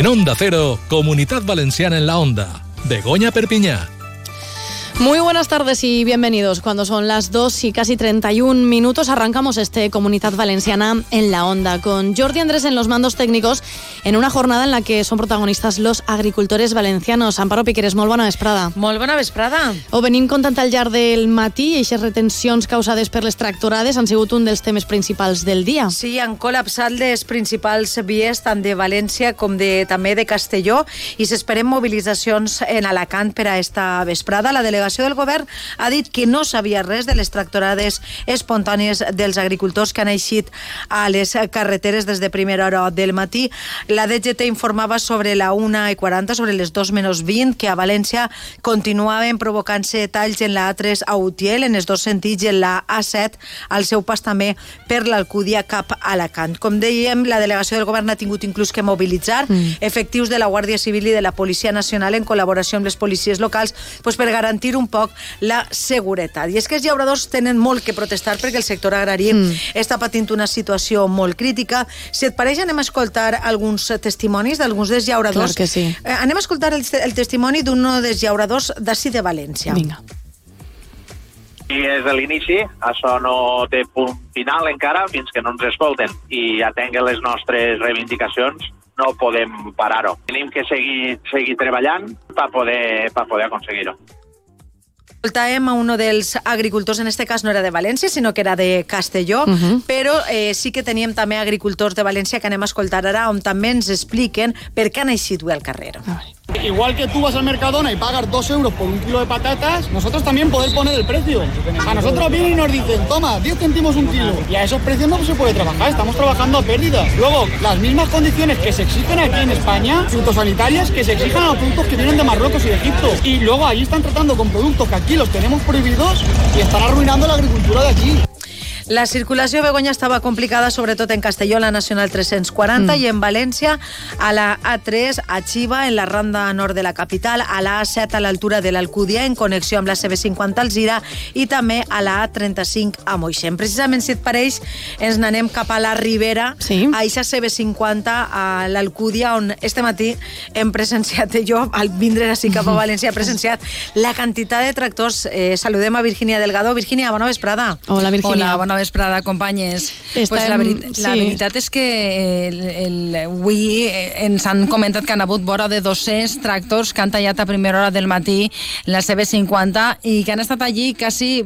En Onda Cero, Comunidad Valenciana en la Onda. Begoña Perpiñá. Muy buenas tardes y bienvenidos. Cuando son las 2 y casi 31 minutos arrancamos este Comunidad Valenciana en la onda con Jordi Andrés en los mandos técnicos en una jornada en la que son protagonistas los agricultores valencianos. Amparo Piqueres, molt bona vesprada. Molt bona vesprada. Ho venim contant al llarg del matí i aquestes retencions causades per les tractorades han sigut un dels temes principals del dia. Sí, han col·lapsat les principals vies tant de València com de, també de Castelló i s'esperen mobilitzacions en Alacant per a esta vesprada. La delegació delegació del govern ha dit que no sabia res de les tractorades espontànies dels agricultors que han eixit a les carreteres des de primera hora del matí. La DGT informava sobre la 1 i 40, sobre les 2 menys 20, que a València continuaven provocant-se talls en la A3 a Utiel, en els dos sentits, i en la A7 al seu pas també per l'Alcúdia cap a Alacant. Com dèiem, la delegació del govern ha tingut inclús que mobilitzar mm. efectius de la Guàrdia Civil i de la Policia Nacional en col·laboració amb les policies locals pues, per garantir un poc la seguretat. I és que els llauradors tenen molt que protestar perquè el sector agrari mm. està patint una situació molt crítica. Si et pareix, anem a escoltar alguns testimonis d'alguns dels llauradors. Clar que sí. Eh, anem a escoltar el, el testimoni d'un dels llauradors d'ací de València. Vinga. I des de l'inici, això no té punt final encara fins que no ens escolten i atenguen les nostres reivindicacions no podem parar-ho. Tenim que seguir, seguir treballant per poder, per poder aconseguir-ho. Escoltàvem a uno dels agricultors, en este cas no era de València, sinó que era de Castelló, uh -huh. però eh, sí que teníem també agricultors de València que anem a escoltar ara, on també ens expliquen per què han eixit al carrer. Ai. Igual que tú vas al Mercadona y pagas dos euros por un kilo de patatas, nosotros también poder poner el precio. A nosotros vienen y nos dicen, toma, 10 céntimos un kilo. Y a esos precios no se puede trabajar, estamos trabajando a pérdida. Luego, las mismas condiciones que se exigen aquí en España, fitosanitarias, que se exigen a los productos que vienen de Marruecos y de Egipto. Y luego allí están tratando con productos que aquí los tenemos prohibidos y están arruinando la agricultura de aquí. La circulació Begoña estava complicada sobretot en Castelló, a la Nacional 340 mm. i en València a la A3 a Xiva, en la randa nord de la capital, a la A7 a l'altura de l'Alcúdia en connexió amb la CB50 al Zira i també a la A35 a Moixent. Precisament, si et pareix, ens n'anem cap a la Ribera, sí. a Ixa CB50 a l'Alcúdia, on este matí hem presenciat, jo al vindre així cap a València, he presenciat la quantitat de tractors. Eh, saludem a Virginia Delgado. Virginia, bona vesprada. Hola, Virginia. Hola, bona vesprada, companyes. Estem... Pues la, veri sí. la veritat és que el, el, avui ens han comentat que han hagut vora de 200 tractors que han tallat a primera hora del matí la CB50 i que han estat allí quasi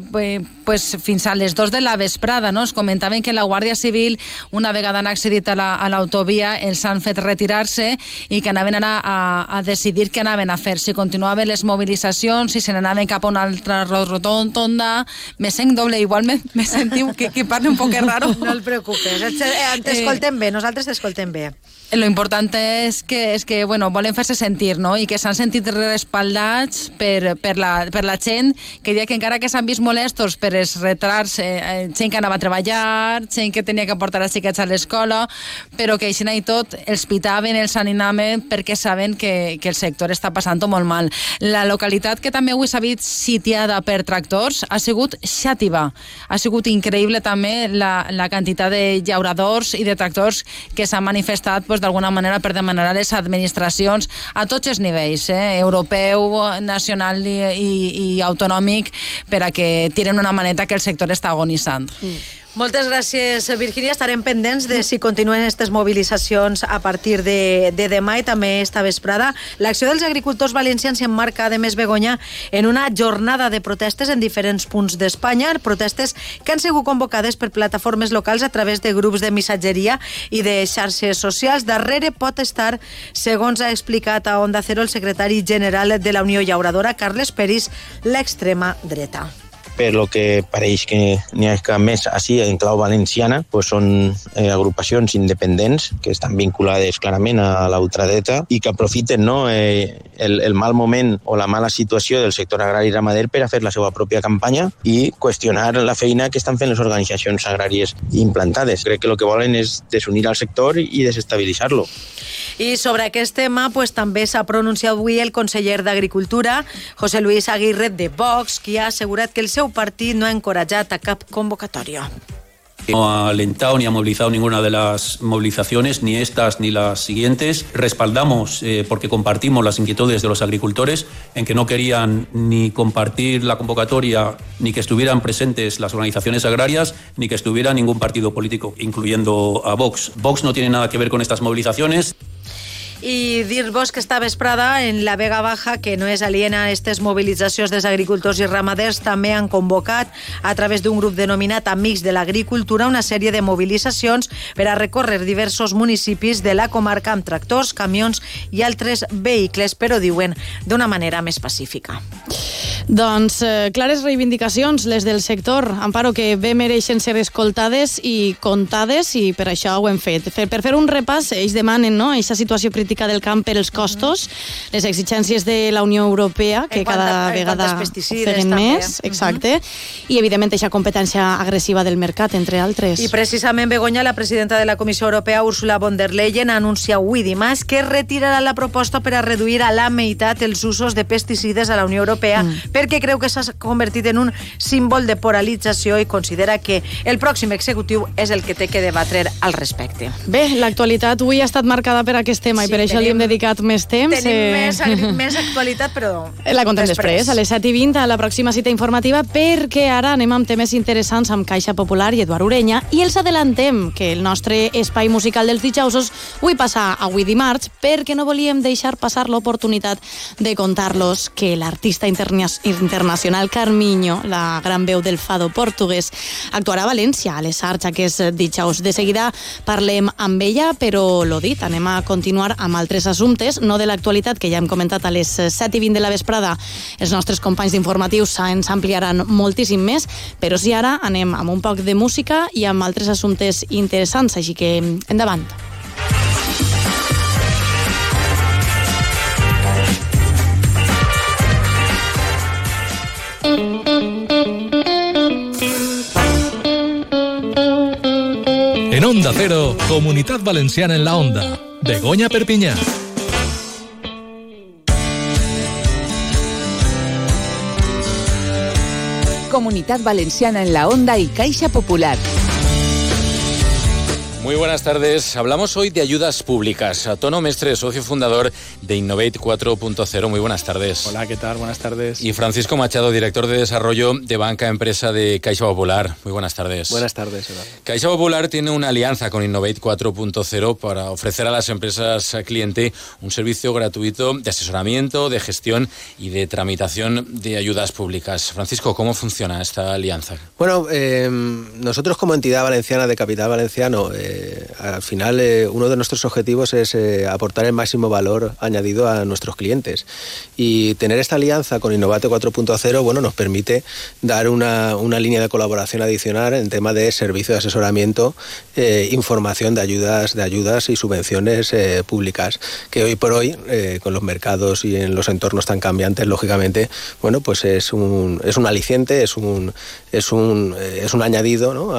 pues, fins a les 2 de la vesprada. No? Es comentaven que la Guàrdia Civil, una vegada han accedit a l'autovia, la, els han fet retirar-se i que anaven a, a, a decidir què anaven a fer, si continuaven les mobilitzacions, si se n'anaven cap a una altra rotonda. Me sent doble, igual me, me sentiu que, que parla un poc raro. No el preocupes, eh, t'escoltem bé, nosaltres t'escoltem bé. Lo important és que, és que bueno, volen fer-se sentir no? i que s'han sentit respaldats per, per, la, per la gent que dia que encara que s'han vist molestos per els retrats, eh, gent que anava a treballar, gent que tenia que portar els xiquets a l'escola, però que així i tot els pitaven, els animaven perquè saben que, que el sector està passant molt mal. La localitat que també avui s'ha vist sitiada per tractors ha sigut Xàtiva. Ha sigut increïble també la, la quantitat de llauradors i de tractors que s'han manifestat pues, d'alguna manera per demanar a les administracions a tots els nivells, eh, europeu, nacional i, i, i autonòmic, per a que tiren una maneta que el sector està agonitzant. Mm. Moltes gràcies, Virginia. Estarem pendents de si continuen aquestes mobilitzacions a partir de, de demà i també esta vesprada. L'acció dels agricultors valencians s'emmarca, de més Begoña, en una jornada de protestes en diferents punts d'Espanya, protestes que han sigut convocades per plataformes locals a través de grups de missatgeria i de xarxes socials. Darrere pot estar, segons ha explicat a Onda Cero el secretari general de la Unió Llauradora, Carles Peris, l'extrema dreta. Per lo que pareix que n'hi ha que més així en clau valenciana pues són eh, agrupacions independents que estan vinculades clarament a la ultradreta i que aprofiten no, eh, el, el mal moment o la mala situació del sector agrari ramader per a fer la seva pròpia campanya i qüestionar la feina que estan fent les organitzacions agràries implantades. Crec que el que volen és desunir al sector i desestabilitzar-lo. I sobre aquest tema pues, també s'ha pronunciat avui el conseller d'Agricultura, José Luis Aguirre de Vox, qui ha assegurat que el seu partit no ha encoratjat a cap convocatòria. No ha alentado ni ha movilizado ninguna de las movilizaciones, ni estas ni las siguientes. Respaldamos, eh, porque compartimos las inquietudes de los agricultores, en que no querían ni compartir la convocatoria, ni que estuvieran presentes las organizaciones agrarias, ni que estuviera ningún partido político, incluyendo a Vox. Vox no tiene nada que ver con estas movilizaciones. I dir-vos que esta vesprada en la Vega Baja, que no és aliena a aquestes mobilitzacions dels agricultors i ramaders, també han convocat a través d'un grup denominat Amics de l'Agricultura una sèrie de mobilitzacions per a recórrer diversos municipis de la comarca amb tractors, camions i altres vehicles, però diuen d'una manera més pacífica. Doncs eh, clares reivindicacions, les del sector. Amparo, que bé mereixen ser escoltades i contades i per això ho hem fet. Per fer un repàs, ells demanen no, aquesta situació crítica del camp per els costos, les exigències de la Unió Europea, que En cada vegada quant als pesticides, ofeguen també. més, exacte, i evidentment aquesta competència agressiva del mercat, entre altres. I precisament Begoña, la presidenta de la Comissió Europea, Ursula von der Leyen, anuncia avui dimarts que retirarà la proposta per a reduir a la meitat els usos de pesticides a la Unió Europea mm. perquè creu que s'ha convertit en un símbol de polarització i considera que el pròxim executiu és el que té que debatre al respecte. Bé, l'actualitat avui ha estat marcada per aquest tema Sí, i per això li hem tenim- dedicat més temps. Tenim eh, més, més actualitat, però La contem després. després, a les 7 i 20, a la pròxima cita informativa, perquè ara anem amb temes interessants amb Caixa Popular i Eduard Urenya, i els adelantem que el nostre espai musical dels dijousos avui passa avui dimarts, perquè no volíem deixar passar l'oportunitat de contar-los que l'artista interna internacional Carmiño, la gran veu del fado portuguès, actuarà a València, a les Arts, aquests dijous. De seguida parlem amb ella, però lo dit, anem a continuar amb altres assumptes, no de l'actualitat, que ja hem comentat a les 7 i 20 de la vesprada. Els nostres companys d'informatius ens ampliaran moltíssim més, però sí ara anem amb un poc de música i amb altres assumptes interessants, així que endavant. En Onda Cero, Comunidad Valenciana en la Onda. Begoña Perpiñá. Comunidad Valenciana en la Onda y Caixa Popular. Muy buenas tardes. Hablamos hoy de ayudas públicas. Tono Mestre, socio fundador de Innovate 4.0. Muy buenas tardes. Hola, ¿qué tal? Buenas tardes. Y Francisco Machado, director de desarrollo de Banca Empresa de Caixa Popular. Muy buenas tardes. Buenas tardes, Eduardo. Caixa Popular tiene una alianza con Innovate 4.0 para ofrecer a las empresas cliente un servicio gratuito de asesoramiento, de gestión y de tramitación de ayudas públicas. Francisco, ¿cómo funciona esta alianza? Bueno, eh, nosotros como entidad valenciana de capital valenciano, eh, al final eh, uno de nuestros objetivos es eh, aportar el máximo valor añadido a nuestros clientes. Y tener esta alianza con Innovate 4.0 bueno, nos permite dar una, una, línea de colaboración adicional en tema de servicio de asesoramiento, eh, información de ayudas, de ayudas y subvenciones eh, públicas, que hoy por hoy, eh, con los mercados y en los entornos tan cambiantes, lógicamente, bueno, pues es un, es un aliciente, es un, es un, eh, es un añadido ¿no?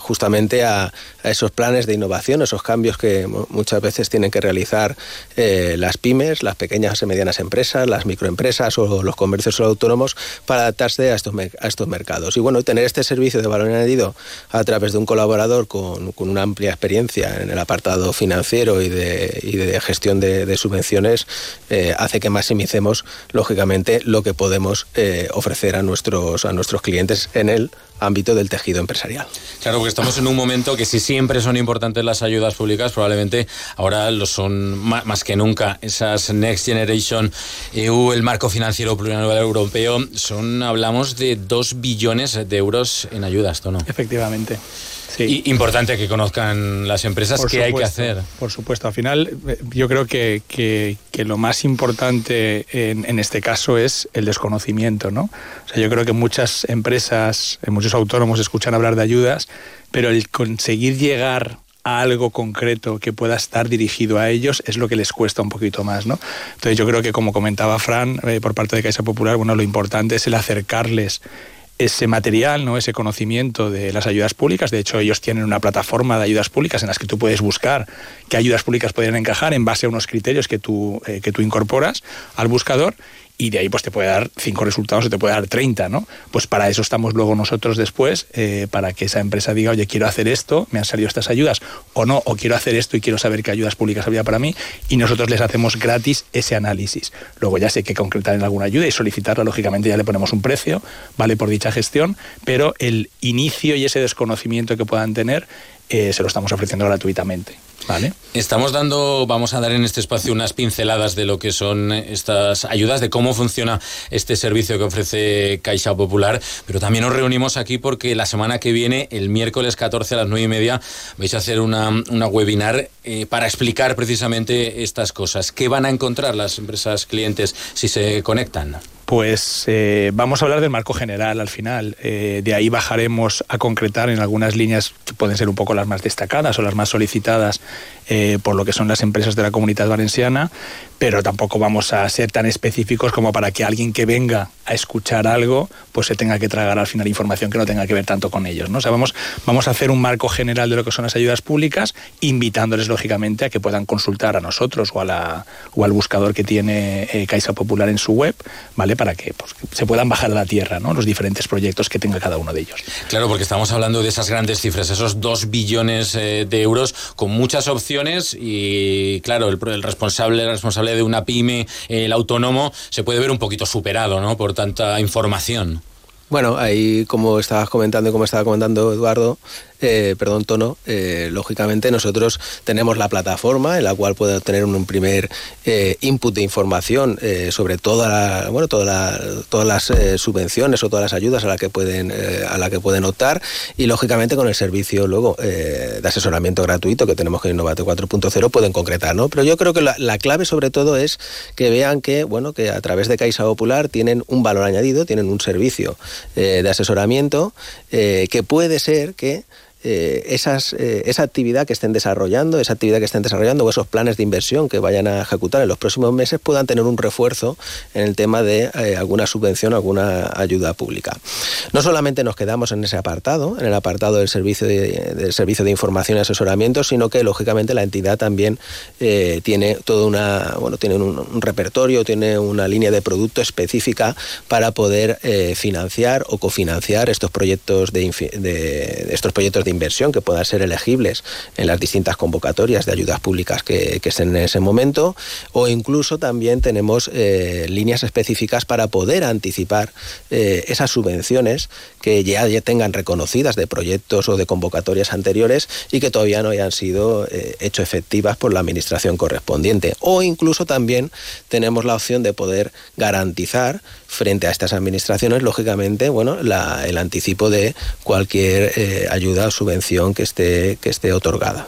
justamente a, a esos planes de innovación, esos cambios que muchas veces tienen que realizar eh, las pymes, las pequeñas y medianas empresas, las microempresas o los comercios autónomos para adaptarse a estos, a estos mercados. Y bueno, tener este servicio de valor añadido a través de un colaborador con, con una amplia experiencia en el apartado financiero y de, gestión de, de subvenciones eh, hace que maximicemos, lógicamente, lo que podemos eh, ofrecer a nuestros, a nuestros clientes en el ámbito del tejido empresarial. Claro, porque estamos en un momento que si siempre son importantes las ayudas públicas, probablemente ahora lo son más que nunca. Esas Next Generation EU, el marco financiero plurianual europeo, son, hablamos de 2 billones de euros en ayudas, ¿no? Efectivamente. Sí. Y importante que conozcan las empresas qué hay que hacer. Por supuesto, al final eh, yo creo que, que, que lo más importante en, en, este caso es el desconocimiento, ¿no? O sea, yo creo que muchas empresas, eh, muchos autónomos escuchan hablar de ayudas, pero el conseguir llegar a algo concreto que pueda estar dirigido a ellos es lo que les cuesta un poquito más, ¿no? Entonces yo creo que como comentaba Fran eh, por parte de Caixa Popular, bueno, lo importante es el acercarles ese material, ¿no? ese conocimiento de las ayudas públicas. De hecho, ellos tienen una plataforma de ayudas públicas en las que tú puedes buscar qué ayudas públicas pueden encajar en base a unos criterios que tú, eh, que tú incorporas al buscador y de ahí pues te puede dar cinco resultados o te puede dar 30, ¿no? Pues para eso estamos luego nosotros después, eh, para que esa empresa diga, oye, quiero hacer esto, me han salido estas ayudas, o no, o quiero hacer esto y quiero saber qué ayudas públicas había para mí, y nosotros les hacemos gratis ese análisis. Luego ya sé que concretar en alguna ayuda y solicitarla, lógicamente ya le ponemos un precio, vale por dicha gestión, pero el inicio y ese desconocimiento que puedan tener eh, se lo estamos ofreciendo gratuitamente. ¿Vale? Estamos dando, vamos a dar en este espacio unas pinceladas de lo que son estas ayudas, de cómo funciona este servicio que ofrece Caixa Popular, pero también nos reunimos aquí porque la semana que viene, el miércoles 14 a las 9 y media, vais a hacer una, una webinar eh, para explicar precisamente estas cosas. ¿Qué van a encontrar las empresas clientes si se conectan? Pues eh, vamos a hablar del marco general al final. Eh, de ahí bajaremos a concretar en algunas líneas que pueden ser un poco las más destacadas o las más solicitadas eh, por lo que son las empresas de la comunidad valenciana, pero tampoco vamos a ser tan específicos como para que alguien que venga a escuchar algo pues se tenga que tragar al final información que no tenga que ver tanto con ellos. ¿no? Vamos, vamos a hacer un marco general de lo que son las ayudas públicas, invitándoles lógicamente a que puedan consultar a nosotros o, a la, o al buscador que tiene Caixa Popular en su web, ¿vale? Para que pues, se puedan bajar a la tierra ¿no? los diferentes proyectos que tenga cada uno de ellos. Claro, porque estamos hablando de esas grandes cifras, esos dos billones eh, de euros con muchas opciones y claro, el, el, responsable, el responsable de una pyme, el autónomo, se puede ver un poquito superado ¿no? por tanta información. Bueno, ahí como estabas comentando y como estaba comentando Eduardo, eh, perdón, Tono, eh, lógicamente nosotros tenemos la plataforma en la cual puede obtener un primer eh, input de información eh, sobre toda la, bueno, toda la, todas las subvenciones o todas las ayudas a la que pueden, a la que pueden optar y lógicamente con el servicio luego de asesoramiento gratuito que tenemos que Innovate 4.0 pueden concretar, ¿no? Pero yo creo que la, la, clave sobre todo es que vean que, bueno, que a través de Caixa Popular tienen un valor añadido, tienen un servicio de asesoramiento que puede ser que eh, eh, esa actividad que estén desarrollando, esa actividad que estén desarrollando o esos planes de inversión que vayan a ejecutar en los próximos meses puedan tener un refuerzo en el tema de eh, alguna subvención alguna ayuda pública. No solamente nos quedamos en ese apartado, en el apartado del servicio de, del servicio de información y asesoramiento, sino que lógicamente la entidad también eh, tiene todo una, bueno, tiene un, repertorio, tiene una línea de producto específica para poder financiar o cofinanciar estos proyectos de, de, estos proyectos inversión que puedan ser elegibles en las distintas convocatorias de ayudas públicas que, que estén en ese momento o incluso también tenemos eh, líneas específicas para poder anticipar eh, esas subvenciones que ya, tengan reconocidas de proyectos o de convocatorias anteriores y que todavía no hayan sido eh, hecho efectivas por la administración correspondiente o incluso también tenemos la opción de poder garantizar frente a estas administraciones lógicamente bueno el anticipo de cualquier eh, ayuda o subvención que esté, que esté otorgada.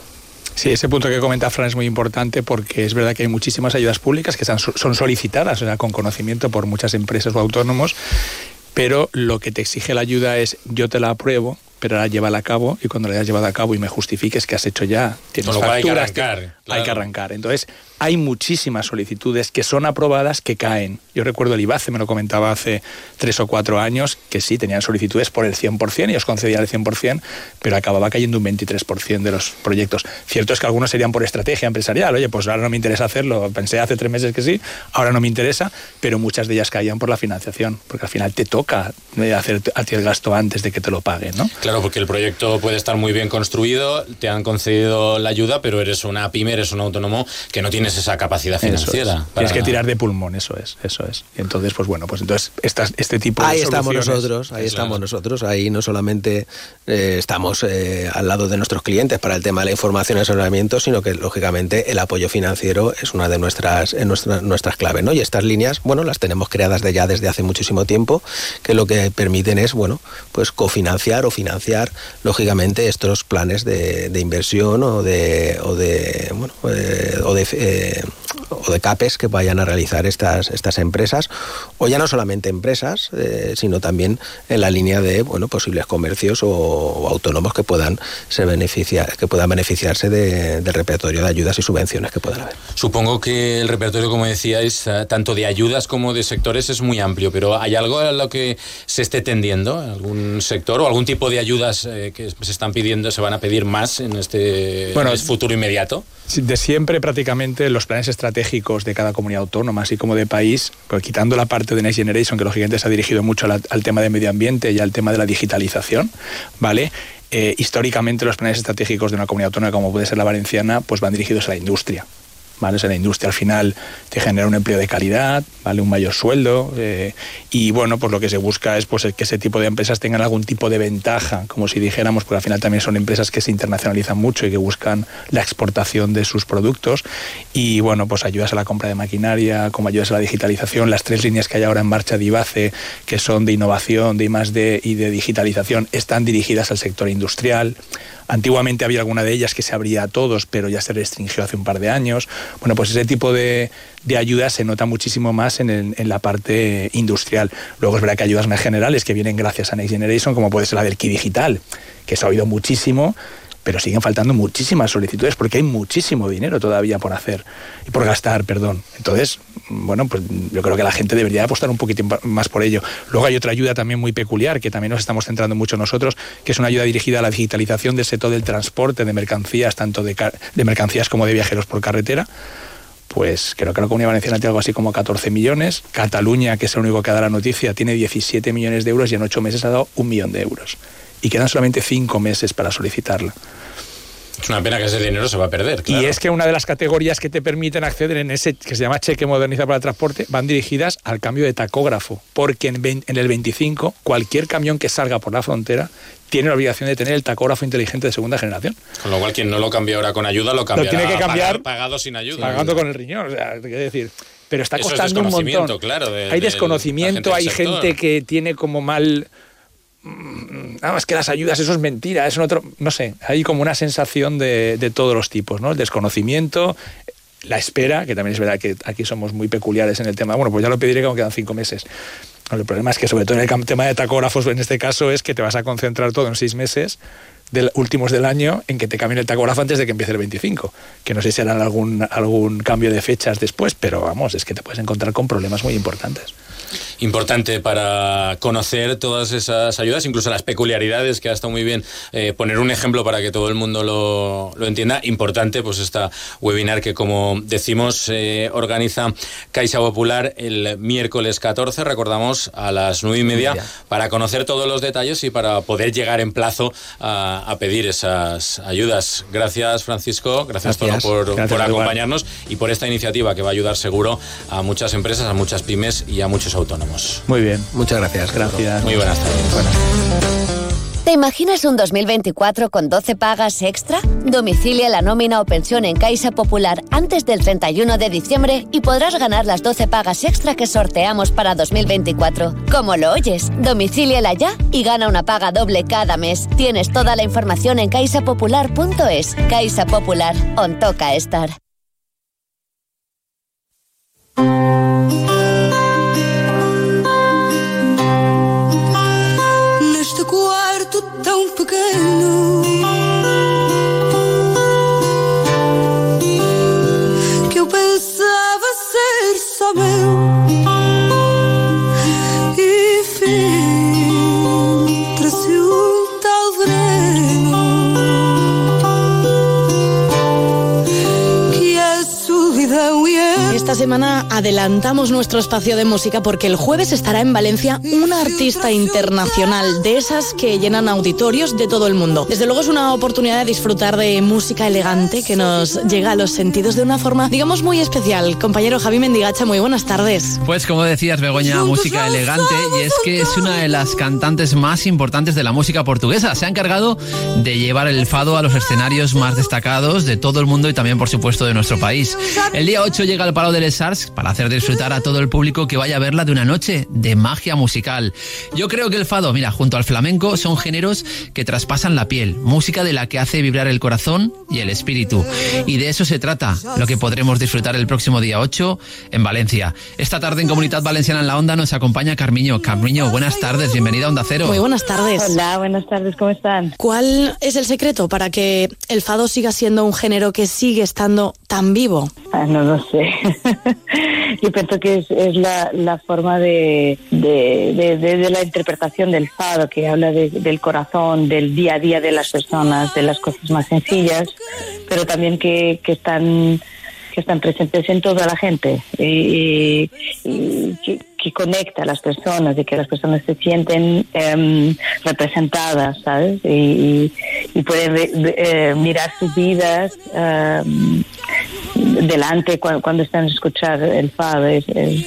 Sí, ese punto que comenta Fran es muy importante porque es verdad que hay muchísimas ayudas públicas que son solicitadas con conocimiento por muchas empresas o autónomos, pero lo que te exige la ayuda es yo te la apruebo, pero ahora llévala a cabo y cuando la hayas llevado a cabo y me justifiques que has hecho ya, tienes facturas, hay que arrancar. Claro. Hay que arrancar. Entonces, hay muchísimas solicitudes que son aprobadas que caen. Yo recuerdo el IBACE, me lo comentaba hace tres o cuatro años, que sí, tenían solicitudes por el 100% y os concedían el 100%, pero acababa cayendo un 23% de los proyectos. Cierto es que algunos serían por estrategia empresarial. Oye, pues ahora no me interesa hacerlo. Pensé hace tres meses que sí, ahora no me interesa, pero muchas de ellas caían por la financiación, porque al final te toca hacer a ti el gasto antes de que te lo paguen, ¿no? Claro, porque el proyecto puede estar muy bien construido, te han concedido la ayuda, pero eres una pyme, eres un autónomo que no tienes esa capacidad financiera. Es. Tienes que tirar de pulmón, eso es, eso es. Y entonces, pues bueno, pues entonces estas, este tipo ahí de estamos nosotros, ahí estamos claro. nosotros, ahí no solamente eh, estamos eh, al lado de nuestros clientes para el tema de la información y asesoramiento, sino que lógicamente el apoyo financiero es una de nuestras, eh, nuestra, nuestras claves, ¿no? Y estas líneas, bueno, las tenemos creadas de ya desde hace muchísimo tiempo, que lo que permiten es, bueno, pues cofinanciar o financiar lógicamente estos planes de, de inversión o de, o de, bueno, eh, o de eh, o de CAPES que vayan a realizar estas, estas empresas, o ya no solamente empresas, eh, sino también en la línea de bueno, posibles comercios o, o autónomos que puedan, se beneficiar, que puedan beneficiarse de, del repertorio de ayudas y subvenciones que puedan haber. Supongo que el repertorio, como decíais, tanto de ayudas como de sectores es muy amplio, pero ¿hay algo a lo que se esté tendiendo? ¿Algún sector o algún tipo de ayudas eh, que se están pidiendo, se van a pedir más en este, bueno, en este futuro inmediato? De siempre prácticamente los planes estratégicos estratégicos de cada comunidad autónoma, así como de país, pues quitando la parte de Next Generation, que lógicamente se ha dirigido mucho al, tema de medio ambiente y al tema de la digitalización, ¿vale? Eh, históricamente los planes estratégicos de una comunidad autónoma como puede ser la valenciana, pues van dirigidos a la industria. ¿Vale? O la industria al final te genera un empleo de calidad, ¿vale? Un mayor sueldo eh, y bueno, pues lo que se busca es pues que ese tipo de empresas tengan algún tipo de ventaja, como si dijéramos, porque al final también son empresas que se internacionalizan mucho y que buscan la exportación de sus productos y bueno, pues ayudas a la compra de maquinaria, como ayudas a la digitalización, las tres líneas que hay ahora en marcha de IBACE, que son de innovación, de I+D y de digitalización, están dirigidas al sector industrial. Antiguamente había alguna de ellas que se abría a todos, pero ya se restringió hace un par de años. Bueno, pues ese tipo de, de ayudas se nota muchísimo más en, en, la parte industrial. Luego es verdad que ayudas más generales que vienen gracias a Next Generation, como puede ser la del Ki Digital, que se ha oído muchísimo, pero siguen faltando muchísimas solicitudes porque hay muchísimo dinero todavía por hacer y por gastar, perdón. Entonces, bueno, pues yo creo que la gente debería apostar un poquito más por ello. Luego hay otra ayuda también muy peculiar que también nos estamos centrando mucho nosotros, que es una ayuda dirigida a la digitalización del sector del transporte de mercancías, tanto de, mercancías como de viajeros por carretera pues creo que la Comunidad Valenciana tiene algo así como 14 millones. Cataluña, que es el único que da la noticia, tiene 17 millones de euros y en ocho meses ha dado un millón de euros. Y quedan solamente cinco meses para solicitarla. Es una pena que ese dinero se va a perder. Claro. Y es que una de las categorías que te permiten acceder en ese que se llama cheque modernizado para el transporte van dirigidas al cambio de tacógrafo, porque en, en el 25 cualquier camión que salga por la frontera tiene la obligación de tener el tacógrafo inteligente de segunda generación. Con lo cual, quien no lo cambia ahora con ayuda, lo cambiará lo tiene que cambiar pagado sin ayuda. Pagando con el riñón, o sea, quiero decir... Pero está costando un montón. Claro, de, hay desconocimiento, hay gente que tiene como mal nada más que las ayudas, eso es mentira, es otro, no sé, hay como una sensación de, de, todos los tipos, ¿no? El desconocimiento, la espera, que también es verdad que aquí somos muy peculiares en el tema, bueno, pues ya lo pediré como quedan cinco meses. El problema es que sobre todo en el tema de tacógrafos, en este caso, es que te vas a concentrar todo en seis meses del, últimos del año en que te cambien el tacógrafo antes de que empiece el 25. Que no sé si harán algún, algún cambio de fechas después, pero vamos, es que te puedes encontrar con problemas muy importantes importante para conocer todas esas ayudas, incluso las peculiaridades, que ha estado muy bien eh, poner un ejemplo para que todo el mundo lo, lo, entienda. Importante, pues esta webinar que, como decimos, eh, organiza Caixa Popular el miércoles 14, recordamos, a las nueve y media, para conocer todos los detalles y para poder llegar en plazo a, a pedir esas ayudas. Gracias, Francisco. Gracias, Gracias. Tono, por, Gracias, por igual. acompañarnos y por esta iniciativa que va a ayudar seguro a muchas empresas, a muchas pymes y a muchos autónomos. Muy bien. Muchas gracias. Gracias. Muy buenas tardes. Buenas. ¿Te imaginas un 2024 con 12 pagas extra? Domicilia la nómina o pensión en Caixa Popular antes del 31 de diciembre y podrás ganar las 12 pagas extra que sorteamos para 2024. Como lo oyes, domicíliala ya y gana una paga doble cada mes. Tienes toda la información en caixapopular.es. Caixa Popular, on toca estar. Adelantamos nuestro espacio de música porque el jueves estará en Valencia una artista internacional de esas que llenan auditorios de todo el mundo. Desde luego es una oportunidad de disfrutar de música elegante que nos llega a los sentidos de una forma, digamos, muy especial. Compañero Javi Mendigacha, muy buenas tardes. Pues como decías, Begoña, música elegante y es que es una de las cantantes más importantes de la música portuguesa. Se ha encargado de llevar el fado a los escenarios más destacados de todo el mundo y también, por supuesto, de nuestro país. El día 8 llega al Palau de Les Arts para hacer disfrutar a todo el público que vaya a verla de una noche de magia musical. Yo creo que el fado, mira, junto al flamenco, son géneros que traspasan la piel, música de la que hace vibrar el corazón y el espíritu. Y de eso se trata, lo que podremos disfrutar el próximo día 8 en Valencia. Esta tarde en Comunidad Valenciana en la Onda nos acompaña Carmiño. Carmiño, buenas tardes, bienvenida a Onda Cero. Muy buenas tardes. Hola, buenas tardes, ¿cómo están? ¿Cuál es el secreto para que el fado siga siendo un género que sigue estando tan vivo? Ah, no lo sé. Yo pienso que es, es la, la, forma de, de, de, de, la interpretación del fado, que habla del corazón, del día a día de las personas, de las cosas más sencillas, pero también que, que están están presentes en toda la gente y, y que, que conecta a las personas y que las personas se sienten em, representadas, ¿sabes? Y, y- pueden eh, mirar sus vidas em, delante cuando, cuando están a escuchar el fado. Es- es-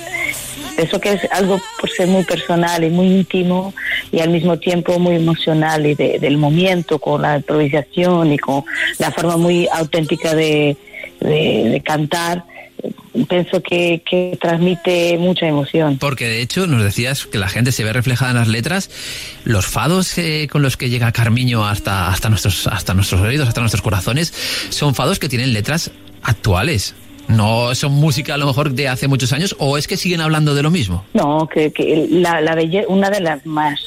eso que es algo por ser muy personal y muy íntimo y al mismo tiempo muy emocional y de- del momento con la improvisación y con la forma muy auténtica de, de- de cantar, pienso que, que transmite mucha emoción. Porque de hecho nos decías que la gente se ve reflejada en las letras. Los fados eh, con los que llega Carmiño hasta, hasta, nuestros, hasta nuestros oídos, hasta nuestros corazones, son fados que tienen letras actuales. No son música a lo mejor de hace muchos años, o es que siguen hablando de lo mismo. No, que, que la, la belle- una de las más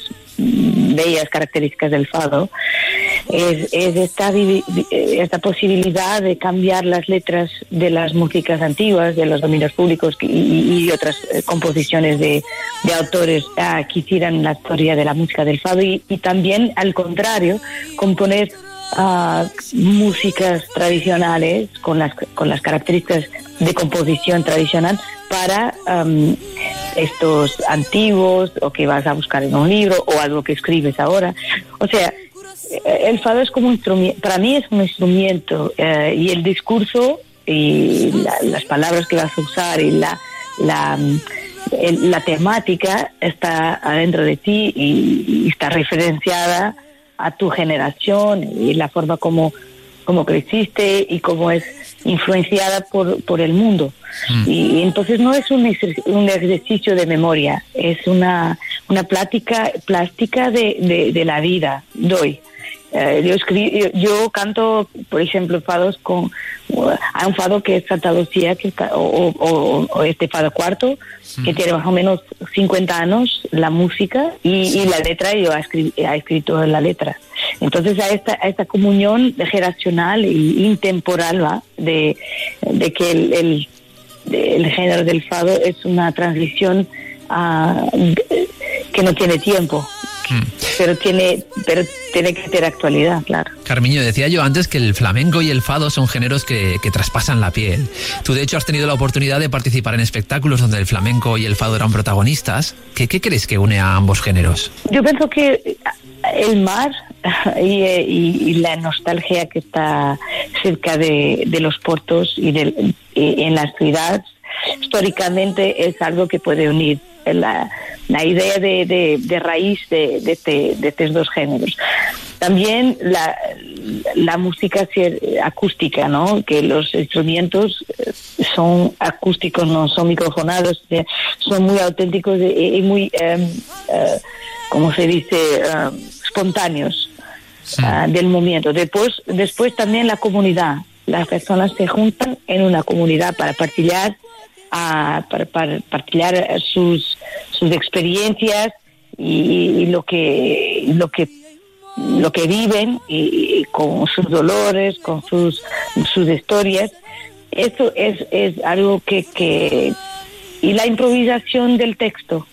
bellas características del fado es, es esta, eh, esta posibilidad de cambiar las letras de las músicas antiguas, de los dominios públicos y, y- otras eh, composiciones de, de autores ah, que hicieran la historia de la música del fado y también al contrario, componer ah, músicas tradicionales con las, con las características de composición tradicional para am, estos antiguos o que vas a buscar en un libro o algo que escribes ahora. O sea, eh, el fado es como instrumento, para mí es un instrumento eh, y el discurso y la- las palabras que vas a usar y la, la, la temática está adentro de ti y está referenciada a tu generación y la forma como, como creciste y cómo es influenciada por, por el mundo. Y, y entonces no es un, un ejercicio de memoria, es una, una plática plástica de, de, de la vida, doy. Eh, yo, yo, yo canto, por ejemplo, fados con... hay un fado que es Santa Lucía, que está- o, o- o este fado cuarto, que tiene más o menos 50 años, la música y, y la letra, yo he, escri- he escrito la letra. Entonces a esta, a esta comunión generacional e intemporal ¿va? De, de que el, el, el género del fado es una transición ah, de- que no tiene tiempo, pero tiene, pero tiene que tener actualidad, claro. Carmiño, decía yo antes que el flamenco y el fado son géneros que, que traspasan la piel. Tú, de hecho, has tenido la oportunidad de participar en espectáculos donde el flamenco y el fado eran protagonistas. ¿Qué, qué crees que une a ambos géneros? Yo pienso que el mar y, y- y la nostalgia que está cerca de, de los puertos y en las ciudades, históricamente es algo que puede unir la, la idea de, de- de raíz de, de este- de estos dos géneros. También la, la música acústica, ¿no? Que los instrumentos eh, son acústicos, no son microfonados, eh, son muy auténticos y, muy, eh, eh, ¿cómo se dice? Eh, espontáneos ah, del momento. Después, después también la comunidad. Las personas se juntan en una comunidad para partillar, ah, para, para partillar sus, sus experiencias y, y lo que lo que lo que viven y, y con sus dolores, con sus sus historias. Esto es, es algo que, que y la improvisación del texto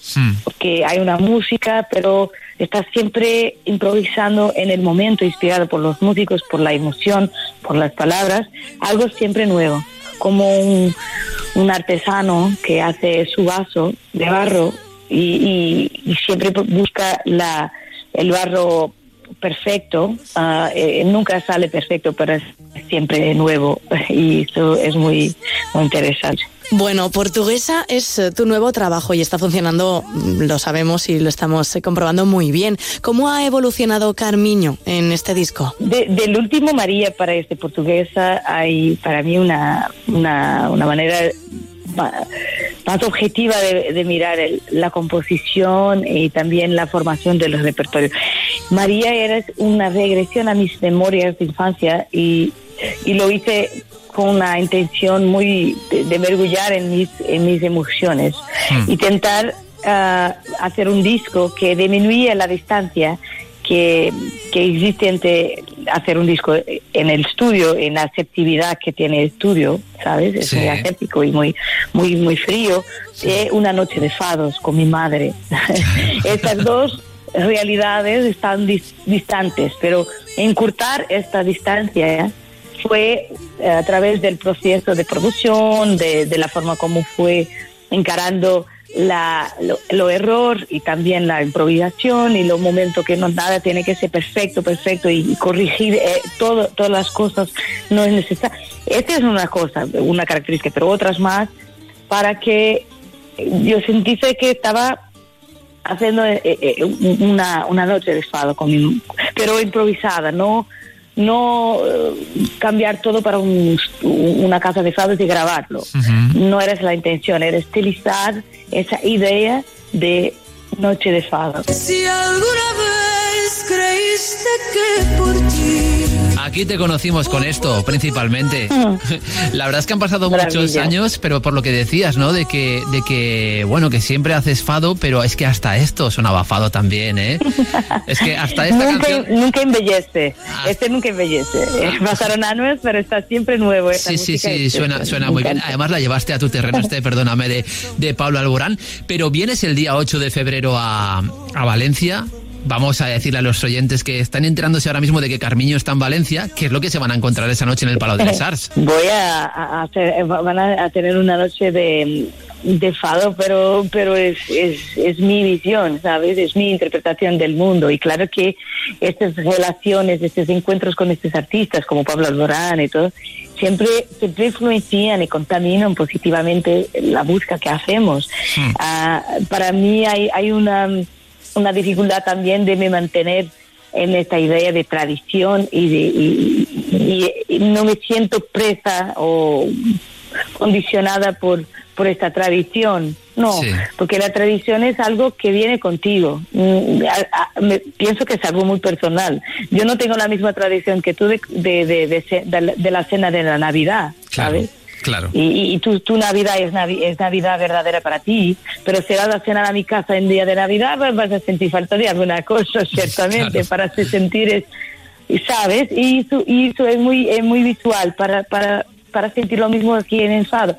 porque hay una música, pero estás siempre improvisando en el momento, inspirado por los músicos, por la emoción, por las palabras, algo siempre nuevo, como un, un artesano que hace su vaso de barro y, y- y siempre busca la, el barro perfecto, eh, nunca sale perfecto, pero es siempre nuevo y eso es muy, muy interesante. Bueno, Portuguesa es eh, tu nuevo trabajo y está funcionando, mm, lo sabemos y lo estamos eh, comprobando muy bien. ¿Cómo ha evolucionado Carmiño en este disco? De- del último María para este portuguesa hay para mí una, una, una manera ma- más objetiva de, de mirar el- la composición y también la formación de los repertorios. María era una regresión a mis memorias de infancia y, y lo hice con una intención muy de, de mergullar en mis, en mis emociones, intentar ah, hacer un disco que disminuya la distancia que, que existe entre hacer un disco en el estudio, en la aceptividad que tiene el estudio, ¿sabes? Es Sí. muy aséptico y muy, muy, muy frío. Eh, una noche de fados con mi madre. Estas dos realidades están dis- distantes, pero encurtar esta distancia fue eh, a través del proceso de producción, de, la forma como fue encarando la, lo, error y también la improvisación y los momentos que no nada tiene que ser perfecto, perfecto y, y corregir eh, todo, todas las cosas no es necesario. Esta es una cosa, una característica, pero otras más para que yo sentí que estaba haciendo eh, eh, una, una noche de fado, con mi- pero improvisada, no no eh, cambiar todo para un- una casa de fados y grabarlo. No era esa la intención, era estilizar esa idea de noche de fado. Si alguna vez creíste que por ti Aquí te conocimos con esto, principalmente. La verdad es que han pasado muchos años, pero por lo que decías, ¿no? De que, de que, bueno, que siempre haces fado, pero es que hasta esto sonaba fado también, ¿eh? Es que hasta esta nunca, canción... Ah. nunca embellece, este nunca embellece. Eh, Pasaron años, pero está siempre nuevo. esta Sí, sí, sí, suena, suena muy bien. Además la llevaste a tu terreno, este, perdóname, de, de Pablo Alborán. Pero vienes el día 8 de febrero a, a Valencia. Vamos a decirle a los oyentes que están enterándose ahora mismo de que Carmiño está en Valencia, qué es lo que se van a encontrar esa noche en el Palau de les Arts. Voy a, a hacer, eh, van a, a tener una noche de, de fado, pero, pero es, es, es mi visión, ¿sabes? Es mi interpretación del mundo. Y claro que estas relaciones, estos encuentros con estos artistas como Pablo Alborán y todo, siempre, siempre influencian y contaminan positivamente la búsqueda que hacemos. Ah, para mí hay, hay una, una dificultad también de me mantener en esta idea de tradición y, de, y, y- y no me siento presa o condicionada por, por esta tradición. No, Sí. porque la tradición es algo que viene contigo. Mm, a- a- me- pienso que es algo muy personal. Yo no tengo la misma tradición que tú de, de, de- de ce- de la- de la cena de la Navidad, ¿sabes? Claro. Y, y- y tu, tu Navidad es, Navi- es Navidad verdadera para ti, pero si vas a cenar a mi casa en día de Navidad, pues vas a sentir falta de alguna cosa, ciertamente, para hacer sentir, ¿sabes? Y eso, y eso es muy es muy visual para, para, para sentir lo mismo aquí en el Fado.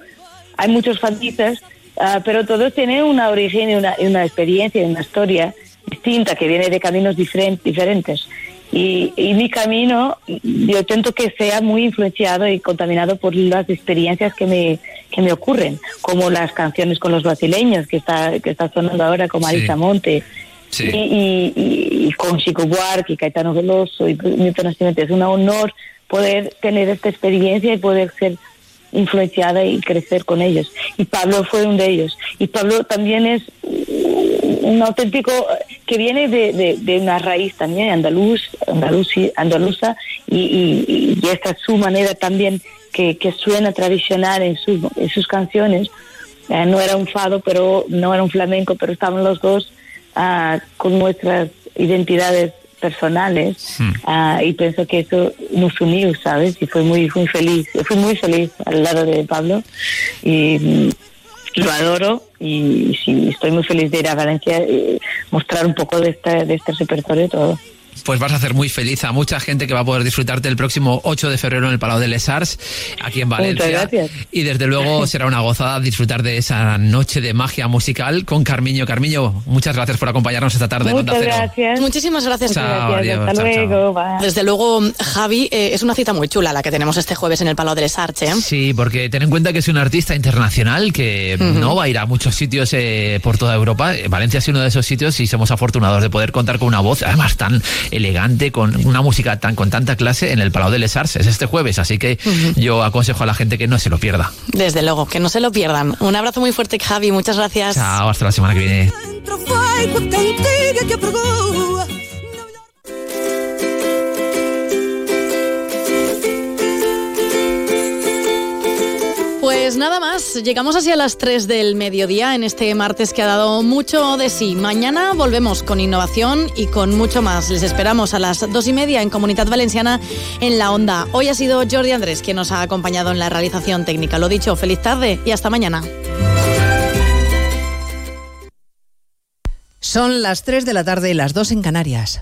Hay muchos fadistas, ah, pero todos tienen una origen y una, una experiencia y una historia distinta que viene de caminos diferen- diferentes. Y, y mi camino, yo intento que sea muy influenciado y contaminado por las experiencias que me, que me ocurren, como las canciones con los brasileños que está, que está sonando ahora, Sí. Marisa Monte, Sí. y, y- y- y con Chico Buarque y Caetano Veloso y Milton Nascimento. Es un honor poder tener esta experiencia y poder ser influenciada y crecer con ellos. Y Pablo fue uno de ellos. Y Pablo también es un auténtico que viene de, de- una raíz también andaluz, andaluzi- andaluza y, y- esta es su manera también que, que suena tradicional en, su- en sus canciones. Eh, no era un fado, pero no era un flamenco, pero estaban los dos ah, con nuestras identidades personales ah, y pienso que eso nos unió, ¿sabes? Y fue muy, muy feliz. Fui muy feliz al lado de Pablo y mm, lo adoro y sí, estoy muy feliz de ir a Valencia y mostrar un poco de este, de este repertorio todo. Pues vas a hacer muy feliz a mucha gente que va a poder disfrutarte el próximo 8 de febrero en el Palau de Les Arts, aquí en Valencia. Muchas gracias. Y desde luego será una gozada disfrutar de esa noche de magia musical con Carmiño. Carmiño, muchas gracias por acompañarnos esta tarde en Onda Muchas Cero. gracias. Muchísimas gracias. Chao, gracias. adiós, Hasta chao, luego. Desde luego, Javi, eh, es una cita muy chula la que tenemos este jueves en el Palau de Les Arts, ¿eh? Sí, porque ten en cuenta que es un artista internacional que no va a ir a muchos sitios eh, por toda Europa. Eh, Valencia es uno de esos sitios y somos afortunados de poder contar con una voz, además tan elegante, con una música tan con tanta clase en el Palau de Les Arts. Es este jueves, así que yo aconsejo a la gente que no se lo pierda. Desde luego, que no se lo pierdan. Un abrazo muy fuerte, Javi. Muchas gracias. Chao, hasta la semana que viene. Pues nada más, llegamos así a las 3 del mediodía en este martes que ha dado mucho de sí. Mañana volvemos con innovación y con mucho más. Les esperamos a las dos y media en Comunidad Valenciana en la Onda. Hoy ha sido Jordi Andrés quien nos ha acompañado en la realización técnica. Lo dicho, feliz tarde y hasta mañana. Son las 3 de la tarde y las 2 en Canarias.